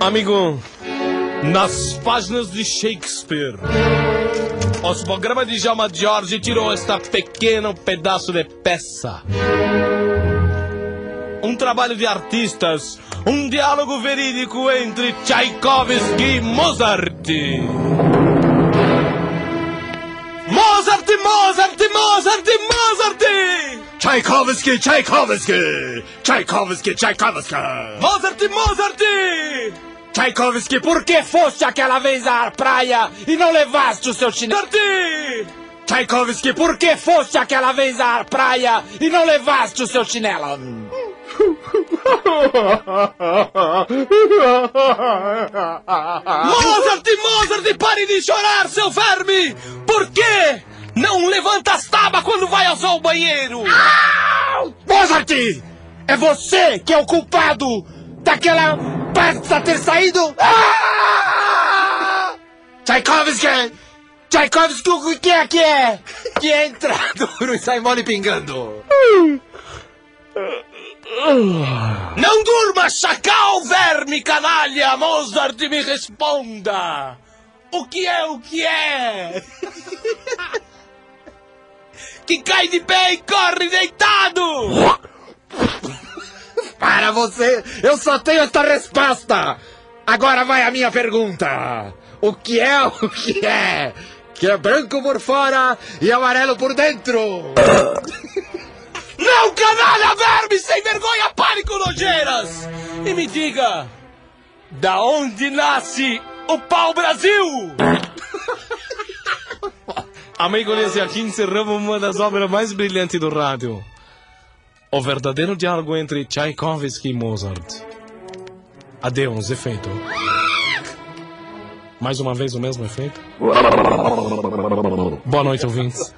Amigo, nas páginas de Shakespeare, os programas de Djalma Jorge tirou esta pequeno pedaço de peça. Um trabalho de artistas, um diálogo verídico entre Tchaikovsky e Mozart. Mozart, Mozart, Mozart, Mozart! Tchaikovsky, Tchaikovsky! Tchaikovsky, Tchaikovsky! Mozart, Mozart! Tchaikovsky, por que foste aquela vez à praia e não levaste o seu chinelo? Mozart! Tchaikovsky, por que foste aquela vez à praia e não levaste o seu chinelo? Mozart, Mozart, pare de chorar, seu verme! Por quê? Não levanta as tábuas quando vai ao banheiro! Mozart! É você que é o culpado daquela peça ter saído? Ah! Tchaikovsky! Tchaikovsky, o que é que é? Que entra duro e sai mole pingando. Não durma, chacal, verme, canalha! Mozart, me responda! O que é o que é? que cai de pé e corre deitado! Para você, eu só tenho esta resposta. Agora vai a minha pergunta. O que é o que é? Que é branco por fora e amarelo por dentro. Não, canalha, verme, sem vergonha, pânico, nojeiras! E me diga, da onde nasce o pau-brasil? Amigos, e aqui encerramos uma das obras mais brilhantes do rádio. O verdadeiro diálogo entre Tchaikovsky e Mozart. Adeus, efeito. Mais uma vez o mesmo efeito? Boa noite, ouvintes.